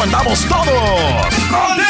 ¿Cómo andamos todos?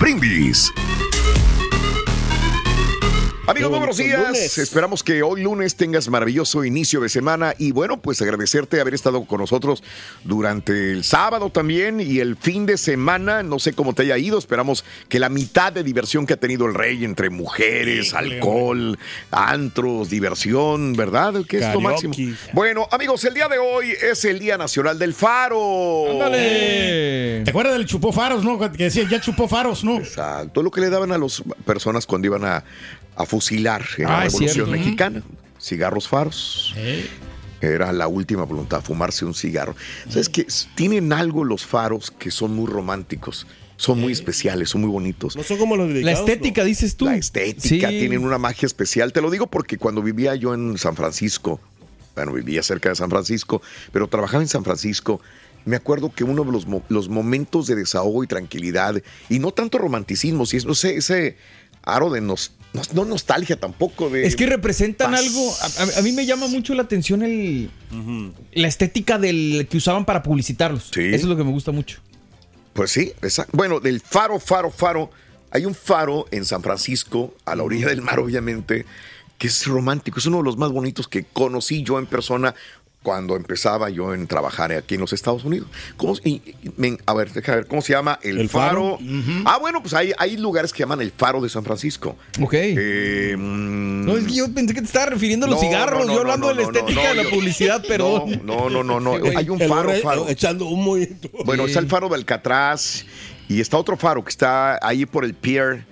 Brindis. Amigos, muy buenos días. Esperamos que hoy lunes tengas maravilloso inicio de semana y bueno, pues agradecerte haber estado con nosotros durante el sábado también y el fin de semana. No sé cómo te haya ido. Esperamos que la mitad de diversión que ha tenido el rey entre mujeres, alcohol, antros, diversión, ¿verdad? Que es lo máximo. Bueno, amigos, el día de hoy es el Día Nacional del Faro. ¡Ándale! ¿Te acuerdas del chupó faros, no? Que decía, ya chupó faros, ¿no? Exacto. Lo que le daban a las personas cuando iban a, a fusilar en la Ah, es Revolución cierto. Mexicana. Cigarros faros. Era la última voluntad, fumarse un cigarro. ¿Sabes qué? Tienen algo los faros que son muy románticos. Son muy especiales, son muy bonitos. No son como los La dedicados. estética, dices tú. La estética, Sí. tienen una magia especial. Te lo digo porque cuando vivía yo en San Francisco, bueno, vivía cerca de San Francisco, pero trabajaba en San Francisco, me acuerdo que uno de los, mo- los momentos de desahogo y tranquilidad, y no tanto romanticismo, si es, no sé, ese aro de nos, no, no nostalgia tampoco de... Es que representan paz. algo. A, mí me llama mucho la atención el, la estética del que usaban para publicitarlos. Sí. Eso es lo que me gusta mucho. Pues sí, exacto. Bueno, del faro, faro, faro. Hay un faro en San Francisco, a la orilla del mar, obviamente, que es romántico. Es uno de los más bonitos que conocí yo en persona cuando empezaba yo en trabajar aquí en los Estados Unidos. ¿Cómo, y- y- men, a ver, deja ver, ¿cómo se llama? El, ¿El faro. faro? Ah, bueno, pues hay, hay lugares que llaman el faro de San Francisco. Ok. Eh, mm, no, es que yo pensé que te estaba refiriendo a los no, cigarros. no, yo hablando no, de la estética de la publicidad, perdón. No, no, no, no. Hay un faro. Echando humo y todo. Bueno, está el faro de Alcatraz y está otro faro que está ahí por el pier,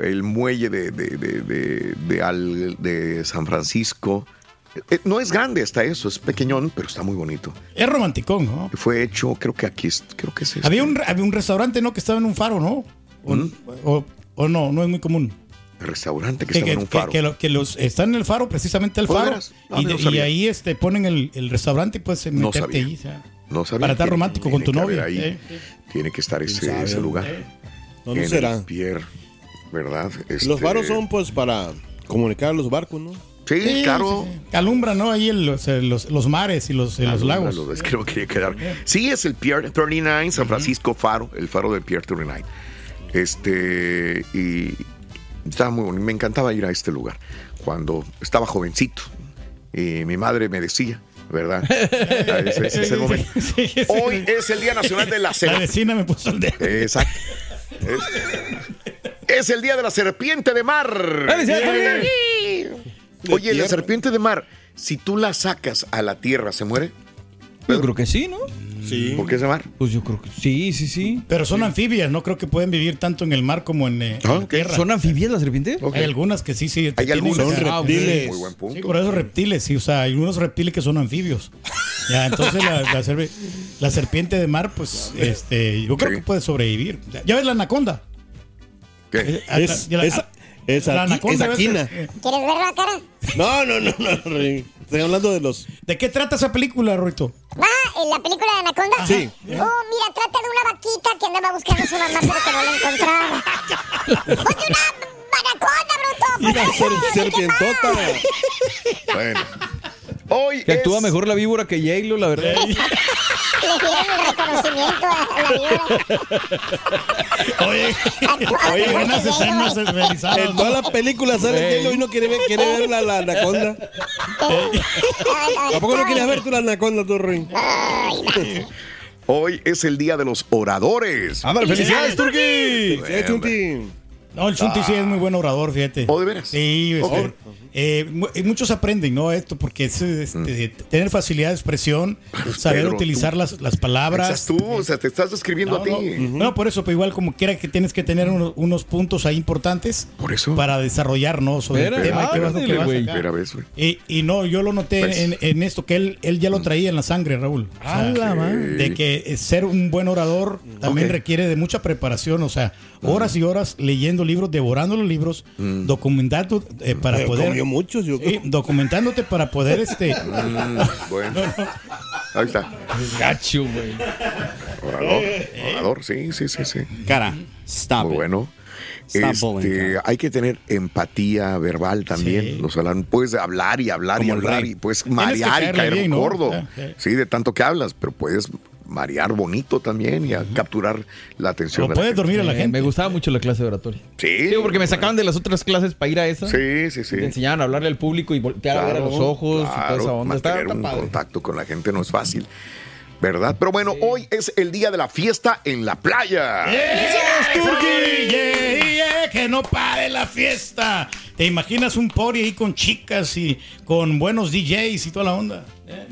el muelle de, de, de, de- de Al- de San Francisco. Eh, No es grande hasta eso, es pequeñón, pero está muy bonito. Es romanticón, ¿no? Fue hecho, creo que aquí, creo que es este. Había un, había un restaurante, ¿no? Que estaba en un faro, ¿no? O, ¿Mm? o- o no, no es muy común. restaurante que Que, estaba en un faro. que lo- que los están en el faro, precisamente el ¿Oh, de faro. Ah, y, no ahí este, ponen el, el restaurante y puedes No meterte sabía. ahí. o sea, no sabía para estar romántico con tu novia. Ahí, ¿eh? Tiene que estar ese, sabe, ese lugar. ¿Dónde en será? el pier, ¿verdad? Los Este- faros son pues para comunicar a los barcos, ¿no? Sí, Sí, claro. sí, sí. Alumbra, ¿no? Ahí el- o sea, los, los mares y los, y los Alumbra, lagos. lo- es que no quería quedar. Sí, es el Pier 39, San Francisco Faro, el faro del Pier 39. Este, y estaba muy bonito. Me encantaba ir a este lugar cuando estaba jovencito. Y mi madre me decía, ¿verdad? Ese, ese es el momento. Hoy es el Día Nacional de la La Serpiente. vecina me puso el dedo. Exacto. Es, es el Día de la Serpiente de Mar. Oye, la serpiente de mar, si tú la sacas a la tierra, ¿se muere? Yo creo que sí, ¿no? Sí. ¿Por qué ese mar? Pues yo creo que sí, sí, sí. Pero son anfibias, no creo que pueden vivir tanto en el mar como en, eh, en Ah, la tierra. ¿Son anfibias las serpientes? Hay algunas que sí, sí. Hay algunas. Son Ah, reptiles. Muy buen punto. Sí, por eso reptiles, sí, o sea, hay unos reptiles que son anfibios. Ya, entonces la, la serpe- la serpiente de mar, pues, este, yo creo Sí. que puede sobrevivir. Ya ves la anaconda. ¿Qué? Eh, Es, la- es, es, la anaconda, es ¿ves? aquina. Eh, ¿Quieres ver la cara? No, no, no, no. Rey. Estoy hablando de los. ¿De qué trata esa película, Ruito? Ah, en la película de Anaconda. Sí. Oh, mira, trata de una vaquita que andaba buscando a su mamá, pero que no la encontraba. ¡Oye, una anaconda, bruto! Una ser- serpientota. Bueno. Hoy Que actúa es- mejor la víbora que J-Lo, la verdad. Le dieron el reconocimiento a la víbora. Oye, oye, buenas escenas realizadas. En toda la película sale Ey. J-Lo y no quiere ver, quiere ver la, la anaconda. ¿Tampoco no quieres ver tú la anaconda, Rey? Hoy es el día de los oradores. Ándale, felicidades, Turki. Sí, Chunti. No, el Chunti sí es muy buen orador, fíjate. ¿Oh, de veras? Sí, este, Ok. eh, y muchos aprenden, ¿no? Esto, porque es este, tener facilidad de expresión, saber Pedro, utilizar tú- las, las palabras. Estás tú, o sea, te estás describiendo No, a ti. no, no, por eso, pero igual como quiera que tienes que tener unos, unos puntos ahí importantes Por eso. para desarrollar, ¿no? Sobre Espera, el tema que vas, que ándale, vas. Y, y no, yo lo noté Pues. en, en esto, que él, él ya lo traía en la sangre, Raúl. O sea, la de que eh, ser un buen orador también requiere de mucha preparación, o sea, horas y horas leyendo libros, devorando los libros, documentando eh, para Pero poder... comió muchos, yo Sí, creo. documentándote para poder este Mm, bueno. Ahí está. Gacho, güey. Orador. Orador, sí, sí, sí, sí. Cara, stop Muy it. bueno. Bullying, Este, hay que tener empatía verbal también. Sí. Los hablan- puedes hablar y hablar y Como hablar y puedes marear y caer bien, gordo. Ah. Sí, de tanto que hablas, pero puedes marear bonito también y a capturar la atención. o de la puedes gente. dormir a la Eh, gente. me gustaba mucho la clase de oratoria. Sí. Digo, porque me sacaban de las otras clases para ir a esa. Sí, sí, sí. Te enseñaban a hablarle al público y voltear a ver a los ojos y toda claro, esa onda. Mantener está un padre. contacto con la gente no es fácil. ¿Verdad? Pero bueno, hoy es el día de la fiesta en la playa. Yeah, yeah, que no pare la fiesta. ¿Te imaginas un party ahí con chicas y con buenos DJs y toda la onda? Eh,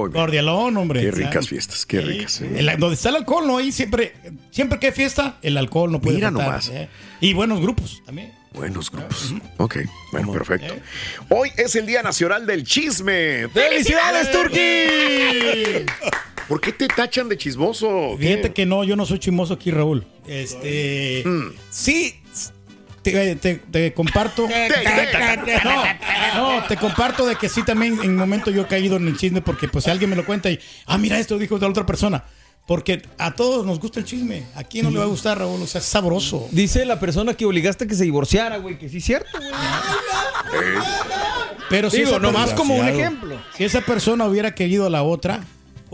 Muy bien. Cordialón, hombre. Qué ricas fiestas, qué ricas. sí. el- donde está el alcohol, ¿no? Ahí siempre, siempre que hay fiesta, el alcohol no puede Mira faltar, nomás. ¿eh? Y buenos grupos también. Buenos grupos. Ok, bueno, perfecto. Hoy es el Día Nacional del Chisme. ¡Felicidades, Turki! ¿Por qué te tachan de chismoso? ¿Qué? Fíjate que no, yo no soy chimoso aquí, Raúl. Este. Mm. Sí. Te, te- te comparto. No, no, te comparto de que sí también en momento yo he caído en el chisme porque pues si alguien me lo cuenta y, ah, mira esto dijo de la otra persona. Porque a todos nos gusta el chisme. ¿A quién no le va a gustar, Raúl? O sea, es sabroso. Dice la persona que obligaste a que se divorciara, güey, que sí es cierto, güey. Pero si Digo, nomás persona- como un ejemplo. Si esa persona hubiera querido a la otra,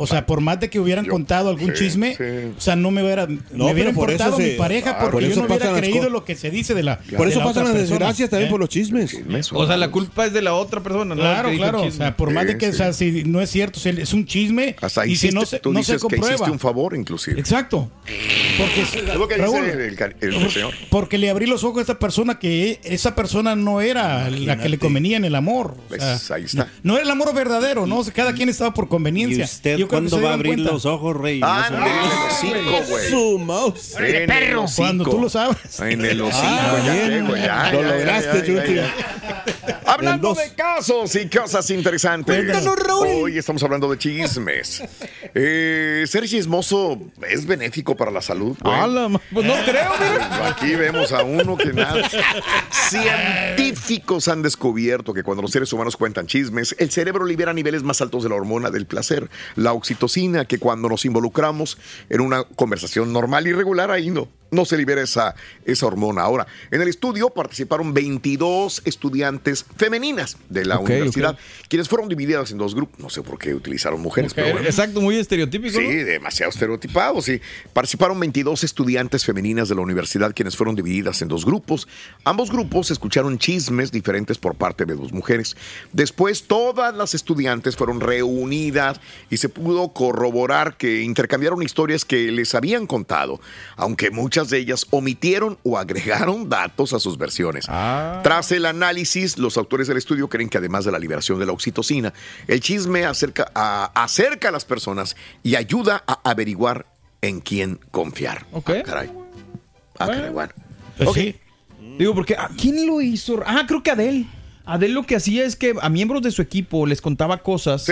o sea, por más de que hubieran contado algún sí, chisme, sí. o sea, no me hubiera, me hubiera por importado eso mi se- pareja claro, porque por yo no hubiera creído lo que se dice de la Por de eso la pasan otra las persona, desgracias también ¿eh? por los chismes. Chismes, O sea, la culpa es de la otra persona, ¿no? Claro, que claro. O chisme. sea, por más de que, sí. o sea, si no es cierto, si es un chisme Hasta y si no se, tú no se dices que comprueba. hiciste un favor, inclusive. Exacto. Porque, lo que Raúl, dice el, el señor. porque le abrí los ojos a esta persona que esa persona no era la que le convenía en el amor. O sea, ¿Ves? Ahí está. No era el amor verdadero, ¿no? O sea, cada quien estaba por ¿Y conveniencia. Usted Yo creo que cuándo se va a abrir cuenta. los ojos, Rey? Ah, No en se- el hocico, güey. Su mouse. En hocico. Cuando tú lo sabes. En el hocico, Ah, ya bien. Lo ya, ya, lograste, Chuti. Hablando de casos y cosas interesantes. Cuéntanos, Raúl. Hoy estamos hablando de chismes. Eh, ser chismoso es benéfico para la salud. güey. A la ma- Pues no creo, mira. Aquí vemos a uno que nada. Científicos han descubierto que cuando los seres humanos cuentan chismes, el cerebro libera niveles más altos de la hormona del placer, la oxitocina, que cuando nos involucramos en una conversación normal y regular, ahí no, no se libera esa, esa hormona. Ahora, en el estudio participaron 22 estudiantes femeninas de la universidad, quienes fueron divididas en dos grupos. No sé por qué utilizaron mujeres, pero bueno. Exacto, muy estereotípico. Sí, ¿no? demasiado estereotipado, sí. Participaron 22 estudiantes femeninas de la universidad quienes fueron divididas en dos grupos. Ambos grupos escucharon chismes diferentes por parte de dos mujeres. Después todas las estudiantes fueron reunidas y se pudo corroborar que intercambiaron historias que les habían contado, aunque muchas muchas de ellas omitieron o agregaron datos a sus versiones. Tras el análisis, los autores del estudio creen que además de la liberación de la oxitocina, el chisme acerca a, acerca a las personas y ayuda a averiguar en quién confiar. Ok. Ah, caray. Ah, caray, bueno. Pues sí. Digo, porque ¿a quién lo hizo? Ah, creo que Adel. Adel lo que hacía es que a miembros de su equipo les contaba cosas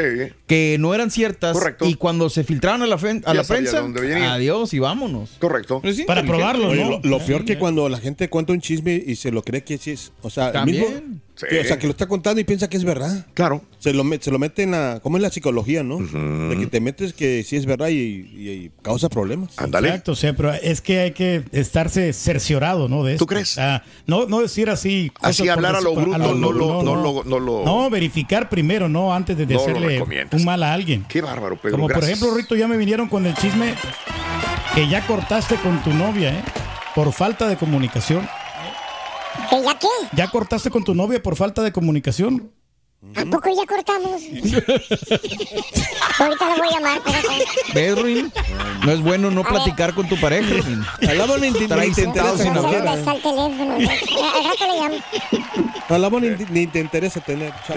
que no eran ciertas y cuando se filtraban a la, a la prensa, adiós y vámonos. Correcto. Es Para probarlo, Oye, ¿no? lo, lo peor que cuando la gente cuenta un chisme y se lo cree que sí es. O sea, el También. Que, o sea, que lo está contando y piensa que es verdad. Claro. Se lo, se lo mete en la. ¿Cómo es la psicología, no? De que te metes que sí es verdad y, y- y causa problemas. Exacto, o sea, pero es que hay que estarse cerciorado, ¿no? De esto. ¿Tú crees? no, no decir así. Así hablar a lo bruto, no lo- no lo- no lo- No, verificar primero, ¿no? Antes de No lo hacerle recomiendas. un mal a alguien. Qué bárbaro, Pedro. Como gracias. por ejemplo, Rito, ya me vinieron con el chisme que ya cortaste con tu novia, ¿eh? Por falta de comunicación. ¿Que ya qué? ¿Ya cortaste con tu novia por falta de comunicación? ¿A poco ya cortamos? Ahorita lo voy a llamar, pero... ¿Ves, Ruin? No es bueno no platicar con tu pareja. Ruin. Hablaba ni, sin hablar. Está el teléfono. Al rato le llamo. Hablaba ni, te interesa tener. chao.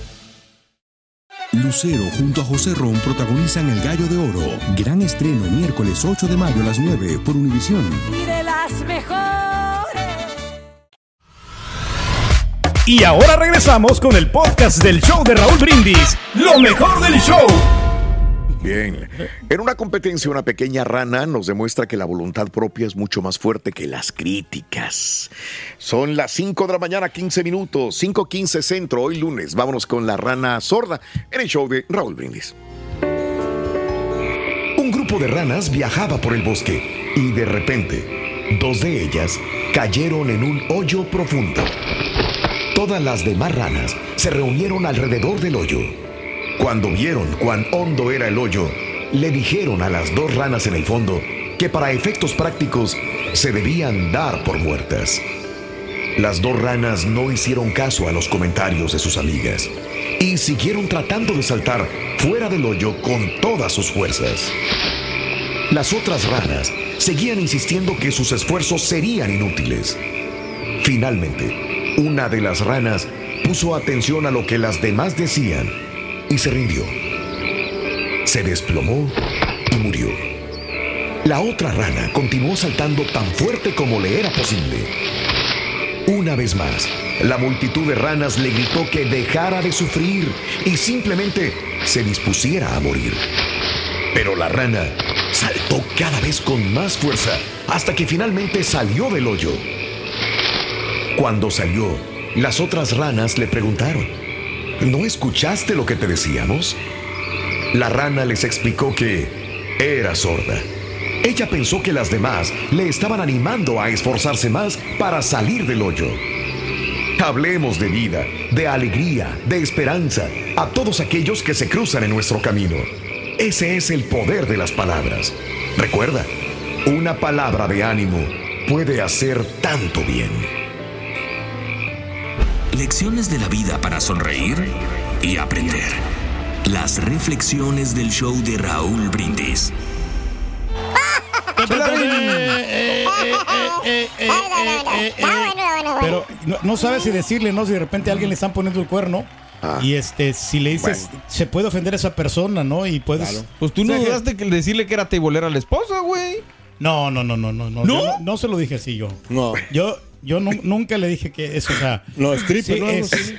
Lucero junto a José Ron protagonizan El Gallo de Oro. Gran estreno miércoles 8 de mayo a las 9 por Univisión. Y de las mejores. Y ahora regresamos con el podcast del show de Raúl Brindis. Lo mejor del show. Bien. En una competencia, una pequeña rana nos demuestra que la voluntad propia es mucho más fuerte que las críticas. Son las 5 de la mañana, 15 minutos, 5.15 centro, hoy lunes. Vámonos con la rana sorda en el show de Raúl Brindis. Un grupo de ranas viajaba por el bosque y de repente, dos de ellas cayeron en un hoyo profundo. Todas las demás ranas se reunieron alrededor del hoyo. Cuando vieron cuán hondo era el hoyo, le dijeron a las dos ranas en el fondo que para efectos prácticos se debían dar por muertas. Las dos ranas no hicieron caso a los comentarios de sus amigas y siguieron tratando de saltar fuera del hoyo con todas sus fuerzas. Las otras ranas seguían insistiendo que sus esfuerzos serían inútiles. Finalmente, una de las ranas puso atención a lo que las demás decían y se rindió. Se desplomó y murió. La otra rana continuó saltando tan fuerte como le era posible. Una vez más, la multitud de ranas le gritó que dejara de sufrir y simplemente se dispusiera a morir. Pero la rana saltó cada vez con más fuerza hasta que finalmente salió del hoyo. Cuando salió, las otras ranas le preguntaron, ¿no escuchaste lo que te decíamos? La rana les explicó que era sorda. Ella pensó que las demás le estaban animando a esforzarse más para salir del hoyo. Hablemos de vida, de alegría, de esperanza a todos aquellos que se cruzan en nuestro camino. Ese es el poder de las palabras. Recuerda, una palabra de ánimo puede hacer tanto bien. Lecciones de la vida para sonreír y aprender. Las reflexiones del show de Raúl Brindis. Pero no, no sabes si decirle, ¿no? Si de repente a alguien le están poniendo el cuerno. Y este, si le dices, se puede ofender a esa persona, ¿no? Y puedes. Pues tú no O sea que- dudaste que decirle que era teibolera a la esposa, güey. No, no, no, no, no. No, Yo no, no se lo dije así yo. No. Yo, yo nu- nunca le dije que eso, o sea. No, stripper, sí, ¿no? es-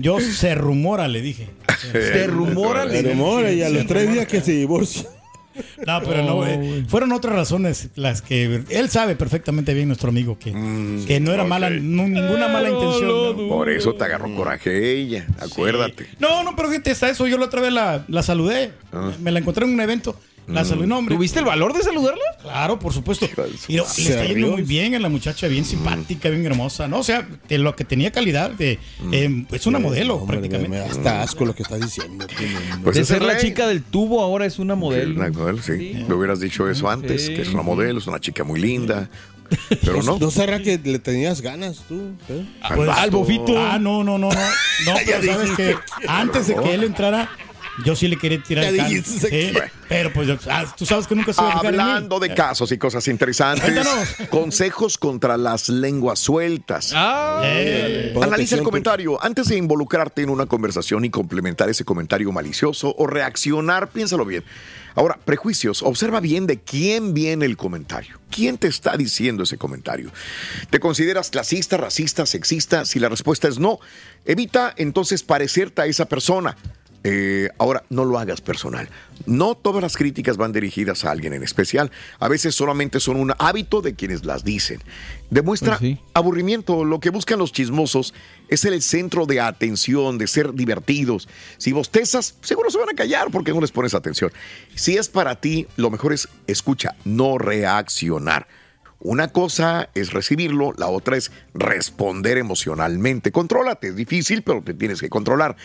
yo se rumora, le dije. Se rumora, le rumora y a los tres días que se divorcia. No, pero no, eh, fueron otras razones las que él sabe perfectamente bien nuestro amigo que, que no era mala, no- ninguna mala intención. ¿no? Por eso te agarró coraje ella, acuérdate. No, no, pero fíjate, hasta eso yo la otra vez la, la saludé. Ah. Me la encontré en un evento. La no, hombre. ¿Tuviste el valor de saludarla? Claro, por supuesto. Y le está yendo muy bien a la muchacha, bien simpática, bien hermosa, ¿no? O sea, de lo que tenía calidad, de, eh, es una modelo prácticamente. Me da hasta asco lo que estás diciendo. Pues de ser la chica del tubo, ahora es una modelo. Una modelo, sí. Me hubieras dicho eso antes, que es una modelo, es una chica muy linda. Pero no. ¿No será que le tenías ganas tú? eh? Pues, Al bofito. Ah, no, no, no, no. No, pero sabes que antes de que él entrara, yo sí le quería tirar el can. Sí, pero pues ah, tú sabes que nunca se va a fijar en mí. Hablando de casos y cosas interesantes, Cuéntanos. consejos contra las lenguas sueltas. Eh. Analiza el comentario. Antes de involucrarte en una conversación y complementar ese comentario malicioso o reaccionar, piénsalo bien. Ahora, prejuicios. Observa bien de quién viene el comentario. ¿Quién te está diciendo ese comentario? ¿Te consideras clasista, racista, sexista? Si la respuesta es no, evita entonces parecerte a esa persona. Eh, ahora, no lo hagas personal. No todas las críticas van dirigidas a alguien en especial. A veces solamente son un hábito de quienes las dicen. Demuestra aburrimiento. Lo que buscan los chismosos es el centro de atención, de ser divertidos. Si bostezas, seguro se van a callar porque no les pones atención. Si es para ti, lo mejor es escucha, no reaccionar. Una cosa es recibirlo, la otra es responder emocionalmente. Contrólate, es difícil, pero te tienes que controlar.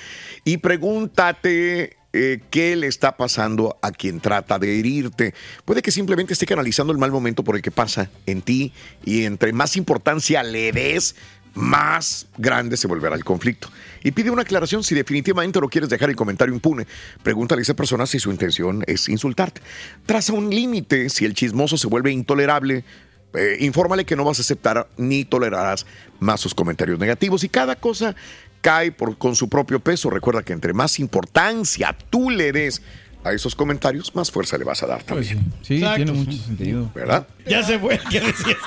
Y pregúntate eh, qué le está pasando a quien trata de herirte. Puede que simplemente esté canalizando el mal momento por el que pasa en ti y entre más importancia le des, más grande se volverá el conflicto. Y pide una aclaración si definitivamente no quieres dejar el comentario impune. Pregúntale a esa persona si su intención es insultarte. Traza un límite si el chismoso se vuelve intolerable. Eh, infórmale que no vas a aceptar ni tolerarás más sus comentarios negativos y cada cosa cae por, con su propio peso. Recuerda que entre más importancia tú le des a esos comentarios, más fuerza le vas a dar también. Sí, Exacto. tiene mucho sentido. ¿Verdad? Ya se fue, ¿qué decías?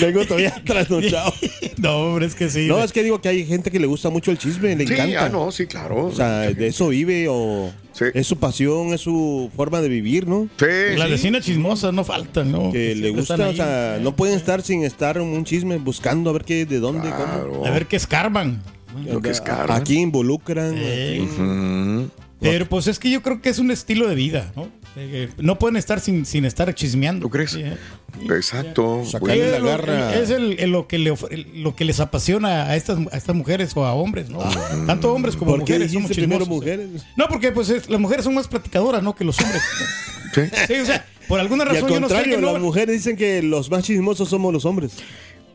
Vengo todavía trasnochado. No, hombre, es que sí. No, es que digo que hay gente que le gusta mucho el chisme, le Sí, encanta. ah, no, sí, claro. O sea, de eso vive o es su pasión, es su forma de vivir, ¿no? Sí. Las vecinas chismosas no faltan, ¿no? Que le gusta, o sea, no pueden estar sin estar en un chisme buscando a ver qué, de dónde, cómo. A ver qué escarban. Lo que escarban. Aquí involucran. Eh, Ujú. Pero pues es que yo creo que es un estilo de vida, ¿no? Eh, No pueden estar sin, sin estar chismeando. ¿Tú crees? Exacto. Sacarle la Es lo- garra. Es el, el- lo, que le, lo que les apasiona a estas, a estas mujeres o a hombres, ¿no? Tanto hombres como ¿Por qué mujeres somos chismosos. mujeres? No, porque pues es- las mujeres son más platicadoras, ¿no? Que los hombres. Sí. o sea, por alguna Y al razón yo no sé contrario, que no- las mujeres dicen que los más chismosos somos los hombres.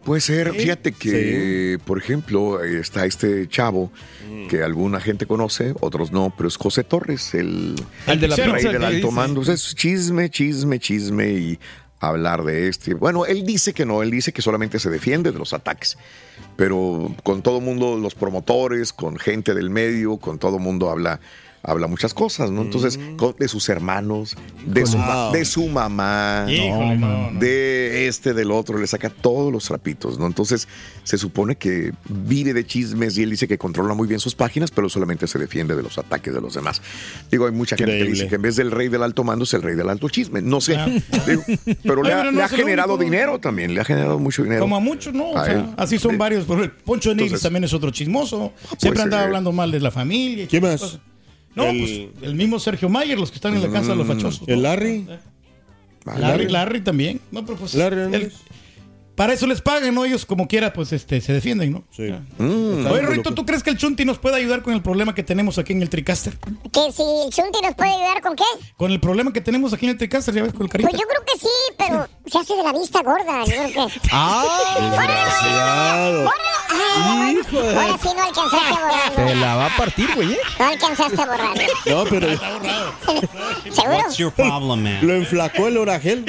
Puede ser, fíjate que, por ejemplo, está este chavo que alguna gente conoce, otros no, pero es José Torres, el, El de la rey del alto mando. Es chisme, chisme, chisme y hablar de este. Bueno, él dice que no, él dice que solamente se defiende de los ataques, pero con todo mundo, los promotores, con gente del medio, con todo mundo habla habla muchas cosas, ¿no? Entonces, con- de sus hermanos, de su, Wow. de su mamá, Híjole, no, no. de este, del otro, le saca todos los trapitos, ¿no? Entonces, se supone que vive de chismes y él dice que controla muy bien sus páginas, pero solamente se defiende de los ataques de los demás. Digo, hay mucha gente que dice que en vez del rey del alto mando es el rey del alto chisme. No sé, Ah. Digo, pero le ha, pero no le ha es el generado único. dinero también, le ha generado mucho dinero. Como a muchos, ¿no? O sea, él. así son varios. Por ejemplo, Poncho de Nigris Entonces- también es otro chismoso. puede Siempre andaba ser. hablando mal de la familia. y ¿Quién todas más? cosas. No, El- pues el mismo Sergio Mayer, los que están en la casa de los fachosos. ¿El. Larry? Larry, Larry también. No, pero pues, Larry Hernández. Para eso les pagan, ¿no? Ellos como quiera, pues este, se defienden, ¿no? Sí. Mm. Oye, Rito, ¿tú crees que el Chunti nos puede ayudar con el problema que tenemos aquí en el Tricaster? Que si el Chunti nos puede ayudar con qué? Con el problema que tenemos aquí en el Tricaster, ya ves, con el carita. Pues yo creo que sí, pero se hace de la vista gorda. Yo creo que. Desgraciado. Ay, Hijo de- Ahora sí no alcanzaste a borrarlo. Te la va a partir, güey, ¿eh? No alcanzaste a borrarlo. No, pero ¿Seguro? What's your problem, man? lo enflacó el oragel.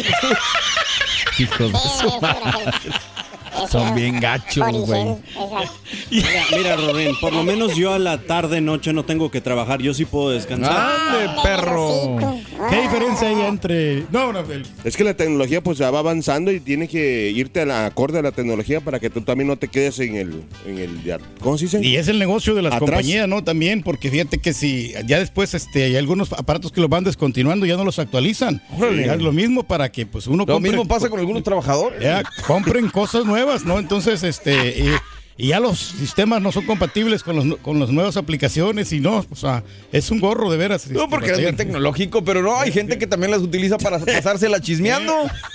Hijos de Sí, su es madre. Son bien gachos, güey. Mira, mira, Rodrín, por lo menos yo a la tarde, noche no tengo que trabajar. Yo sí puedo descansar. ¡Ande, perro! ¿Qué diferencia hay entre.? No, no, el- Es que la tecnología pues ya va avanzando y tienes que irte a la acorde a la tecnología para que tú también no te quedes en el, en el ¿cómo se dice? Y es el negocio de las Atrás. compañías, ¿no? También, porque fíjate que si ya después este, hay algunos aparatos que los van descontinuando, ya no los actualizan. Órale. Es lo mismo para que pues uno Lo compre- mismo pasa con algunos trabajadores. Ya, compren cosas nuevas, ¿no? Entonces, este, y, y ya los sistemas no son compatibles con, los, con las nuevas aplicaciones y no, o sea, es un gorro de veras. No, este, porque es muy tecnológico, pero no, hay gente que también las utiliza para pasársela chismeando.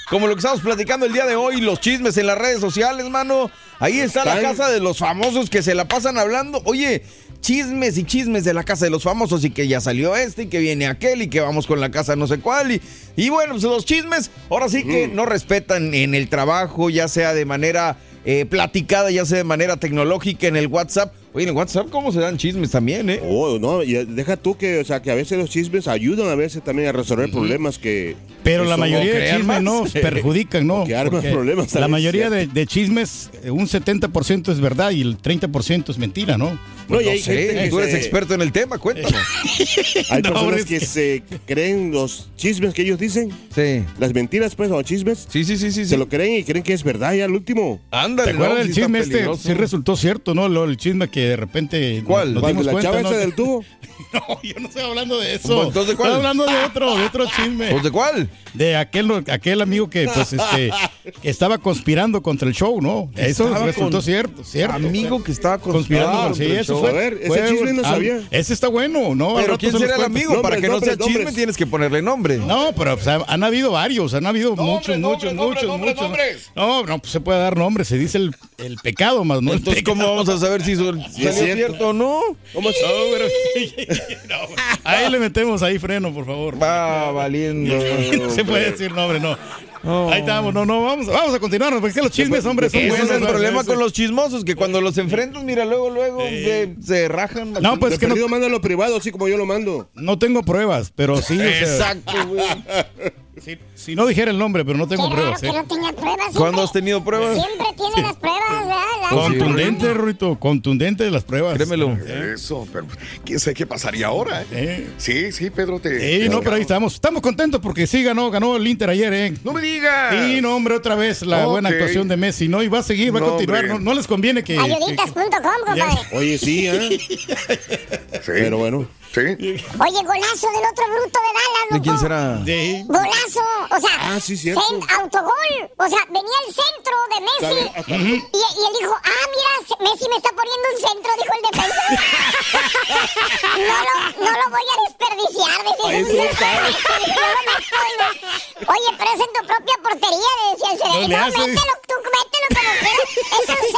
Como lo que estamos platicando el día de hoy, los chismes en las redes sociales, mano. Ahí está la casa de los famosos que se la pasan hablando. Oye, chismes y chismes de la casa de los famosos y que ya salió este y que viene aquel y que vamos con la casa no sé cuál. Y, y bueno, pues los chismes ahora sí que no respetan en el trabajo, ya sea de manera eh, platicada, ya sea de manera tecnológica en el WhatsApp. Oye, en WhatsApp, ¿cómo se dan chismes también, eh? Oh, no, y deja tú que, o sea, que a veces los chismes ayudan a veces también a resolver problemas que... Pero que la mayoría de chismes no perjudican, ¿no? Que arman Porque problemas. La mayoría de, de chismes, eh, un 70% es verdad y el 30% es mentira, ¿no? No, y No hay sé, gente que tú eres se- experto en el tema, cuéntanos. Hay No, personas es que, que- se creen los chismes que ellos dicen. Sí. Las mentiras, pues, o chismes. Sí, sí, sí, sí. Se lo creen y creen que es verdad ya al último. Ándale, ¿Te acuerdas no, del chisme este? Sí resultó cierto, ¿no? Lo, el chisme que de repente ¿Cuál? nos ¿Cuál, dimos la cuenta, chava ¿no? esa del tubo? No, yo no estoy hablando de eso. Entonces, ¿cuál? Estoy hablando de otro, de otro chisme. ¿Pues de cuál? De aquel, aquel amigo que, pues, este, que estaba conspirando contra el show, ¿no? Eso Estaba resultó con- cierto, cierto. Amigo que estaba conspirando. conspirando sí, contra el eso show. fue. A ver, ese fue- chisme no ah, sabía. Ese está bueno, ¿no? Pero ¿quién será el amigo? Para Nombres, que no sea nombres, chisme tienes que ponerle nombre. No, pero pues, han habido varios, han habido muchos, muchos, muchos, muchos. No, no, pues se puede dar nombre, se dice el, el pecado más, ¿no? Entonces, ¿cómo vamos a saber si salió es cierto. cierto o no? ¿Cómo se- No, pero- No, ahí le metemos ahí freno, por favor. Va valiendo. No se puede decir nombre, no. Ahí estamos, no, no, vamos, vamos a continuar, porque es que los chismes, hombre, son Ese es buenos. el problema con los chismosos, que cuando los enfrentas, mira, luego, luego se, se rajan. No, pues es que no, perdido, mándalo privado, así como yo lo mando. no tengo pruebas, pero sí. o sea, Exacto, güey. si, si no dijera el nombre, pero no tengo Qué raro pruebas. que ¿eh? no tenga pruebas. ¿Cuándo has tenido pruebas? Siempre tiene las pruebas, ¿verdad? Las- Contundente, Ruito, contundente de las pruebas. Créemelo. Eso, pero quién sabe qué pasaría ahora. ¿eh? Eh. Sí, sí, Pedro, te. Sí, te- no, pero ahí estamos. Estamos contentos porque sí ganó, ganó el Inter ayer, ¿eh? ¡No me digas! Sí, no, hombre, otra vez la buena actuación de Messi, ¿no? Y va a seguir, va a continuar. No, no les conviene que. que- Ayuditas.com, compadre. Oye, sí, ¿eh? Sí. Pero bueno. Sí. Oye, golazo del otro bruto de Dallas, ¿De quién será? Sí. Golazo, o sea, Ah, sí, cierto. autogol, o sea, venía el centro de Messi y, y él dijo, ah, mira, Messi me está poniendo un centro, dijo el defensa. no, lo, no lo voy a desperdiciar, decía, es un centro de Messi, dijo, yo lo meto, y- Oye, pero es en tu propia portería, le decía el cerebro. No, mételo, tú mételo como quieras, es un centro de, de-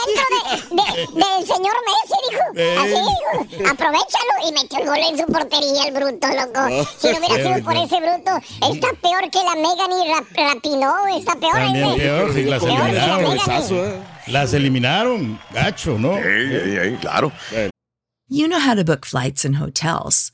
del señor Messi, dijo, así dijo, aprovechalo y metió el gol en su portería, el bruto, loco. Si no hubiera sido por ese bruto, está peor que la Megan y Rap- Rapinoe, está peor También ese. peor, sí, las Peor que la eliminaron. Megan. Las eliminaron, gacho, ¿no? Ey, ey, ey, claro. You know how to book flights and hotels.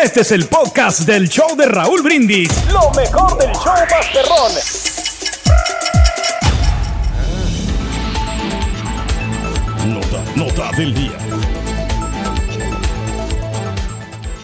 Este es el podcast del show de Raúl Brindis. Lo mejor del show Masterrón. Nota, nota del día.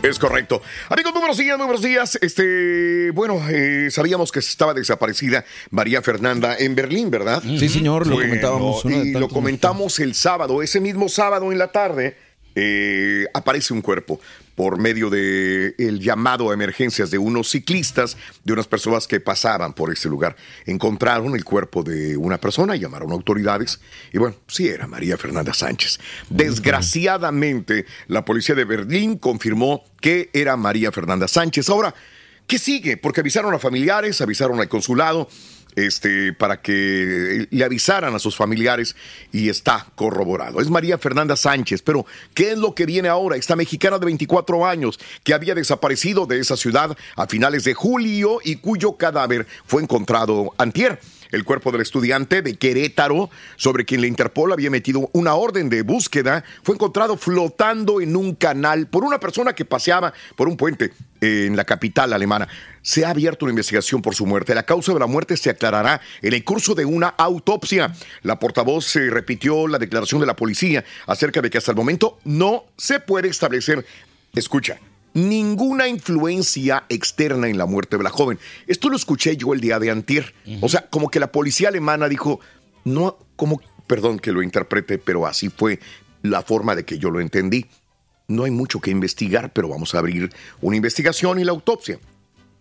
Es correcto. Amigos, muy buenos días, muy buenos días. Este, bueno, eh, sabíamos que estaba desaparecida María Fernanda en Berlín, ¿verdad? Sí, señor, lo Bueno, comentábamos. Y lo comentamos el sábado. Ese mismo sábado en la tarde eh, aparece un cuerpo por medio de el llamado a emergencias de unos ciclistas, de unas personas que pasaban por ese lugar. Encontraron el cuerpo de una persona, llamaron a autoridades y bueno, sí era María Fernanda Sánchez. Desgraciadamente, la policía de Berlín confirmó que era María Fernanda Sánchez. Ahora, ¿qué sigue? Porque avisaron a familiares, avisaron al consulado, este, para que le avisaran a sus familiares y está corroborado. Es María Fernanda Sánchez, pero ¿qué es lo que viene ahora? Esta mexicana de 24 años que había desaparecido de esa ciudad a finales de julio y cuyo cadáver fue encontrado antier. El cuerpo del estudiante de Querétaro, sobre quien la Interpol había metido una orden de búsqueda, fue encontrado flotando en un canal por una persona que paseaba por un puente en la capital alemana. Se ha abierto una investigación por su muerte. La causa de la muerte se aclarará en el curso de una autopsia. La portavoz se repitió la declaración de la policía acerca de que hasta el momento no se puede establecer, escucha, ninguna influencia externa en la muerte de la joven. Esto lo escuché yo el día de antier. O sea, como que la policía alemana dijo, no, como, perdón que lo interprete, pero así fue la forma de que yo lo entendí. No hay mucho que investigar, pero vamos a abrir una investigación y la autopsia.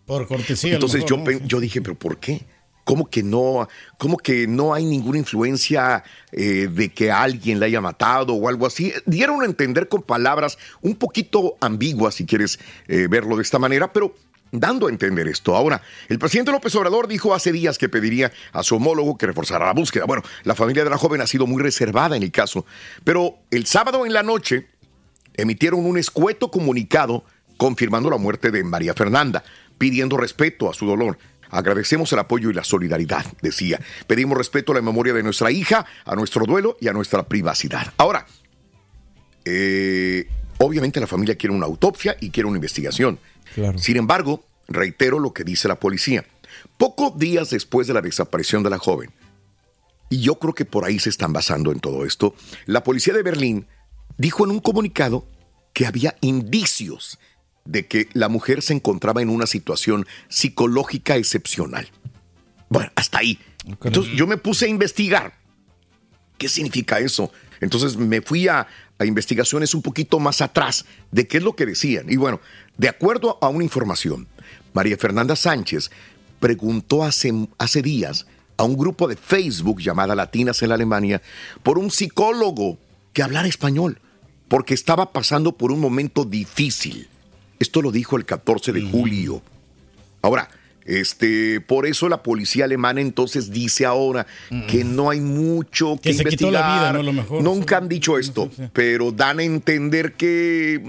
Por cortesía. Entonces mejor, yo, ¿no? yo dije, pero ¿por qué? ¿Cómo que no, cómo que no hay ninguna influencia eh, de que alguien la haya matado o algo así? Dieron a entender con palabras un poquito ambiguas, si quieres eh, verlo de esta manera, pero dando a entender esto. Ahora, el presidente López Obrador dijo hace días que pediría a su homólogo que reforzara la búsqueda. Bueno, la familia de la joven ha sido muy reservada en el caso, pero el sábado en la noche emitieron un escueto comunicado confirmando la muerte de María Fernanda, pidiendo respeto a su dolor. Agradecemos el apoyo y la solidaridad, decía. Pedimos respeto a la memoria de nuestra hija, a nuestro duelo y a nuestra privacidad. Ahora, eh, obviamente la familia quiere una autopsia y quiere una investigación. Sin embargo, reitero lo que dice la policía. Pocos días después de la desaparición de la joven, y yo creo que por ahí se están basando en todo esto, la policía de Berlín dijo en un comunicado que había indicios de que la mujer se encontraba en una situación psicológica excepcional. Bueno, hasta ahí. Entonces yo me puse a investigar. ¿Qué significa eso? Entonces me fui a, a investigaciones un poquito más atrás de qué es lo que decían. Y bueno, de acuerdo a una información, María Fernanda Sánchez preguntó hace, hace días a un grupo de Facebook llamada Latinas en la Alemania por un psicólogo que hablara español, porque estaba pasando por un momento difícil. Esto lo dijo el 14 de julio. Ahora, este, por eso la policía alemana entonces dice ahora que no hay mucho que, Que se quitó la investigar. vida, ¿no? A lo mejor, Nunca han dicho esto, pero dan a entender que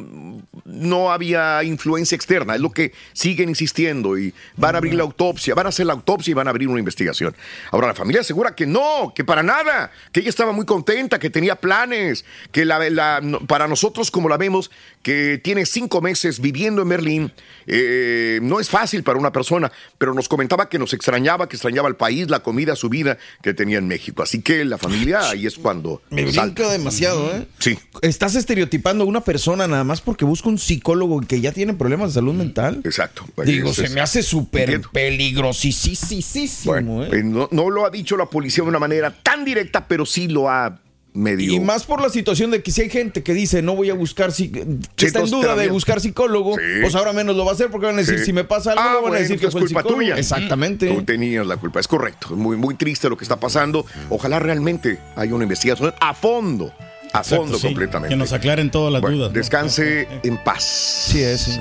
no había influencia externa. Es lo que siguen insistiendo y van a abrir la autopsia, van a hacer la autopsia y van a abrir una investigación. Ahora la familia asegura que no, que para nada, que ella estaba muy contenta, que tenía planes, que la, para nosotros como la vemos, que tiene cinco meses viviendo en Berlín, eh, no es fácil para una persona, pero nos comentaba que nos extrañaba, que extrañaba el país, la comida, su vida que tenía en México. Así que la familia ahí es cuando Me brinca demasiado, ¿eh? Sí. Estás estereotipando a una persona nada más porque busca un psicólogo que ya tiene problemas de salud mental. Exacto. Digo, Eso se es- me hace súper peligrosísimo, Bueno, ¿eh? eh, no, no lo ha dicho la policía de una manera tan directa, pero sí lo ha medio. Y más por la situación de que si hay gente que dice no voy a buscar, si, Sí, está en duda de buscar psicólogo, Sí. pues ahora menos lo va a hacer porque van a decir, Sí. si me pasa algo, Ah, van a decir que es fue el culpa psicólogo. tuya. Exactamente. Tú tenías la culpa, es correcto. Es muy, muy triste lo que está pasando. Ojalá realmente haya una investigación a fondo. A Exacto, fondo sí. completamente. Que nos aclaren todas las Bueno, dudas. ¿no? Descanse en paz. Sí, es.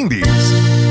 these.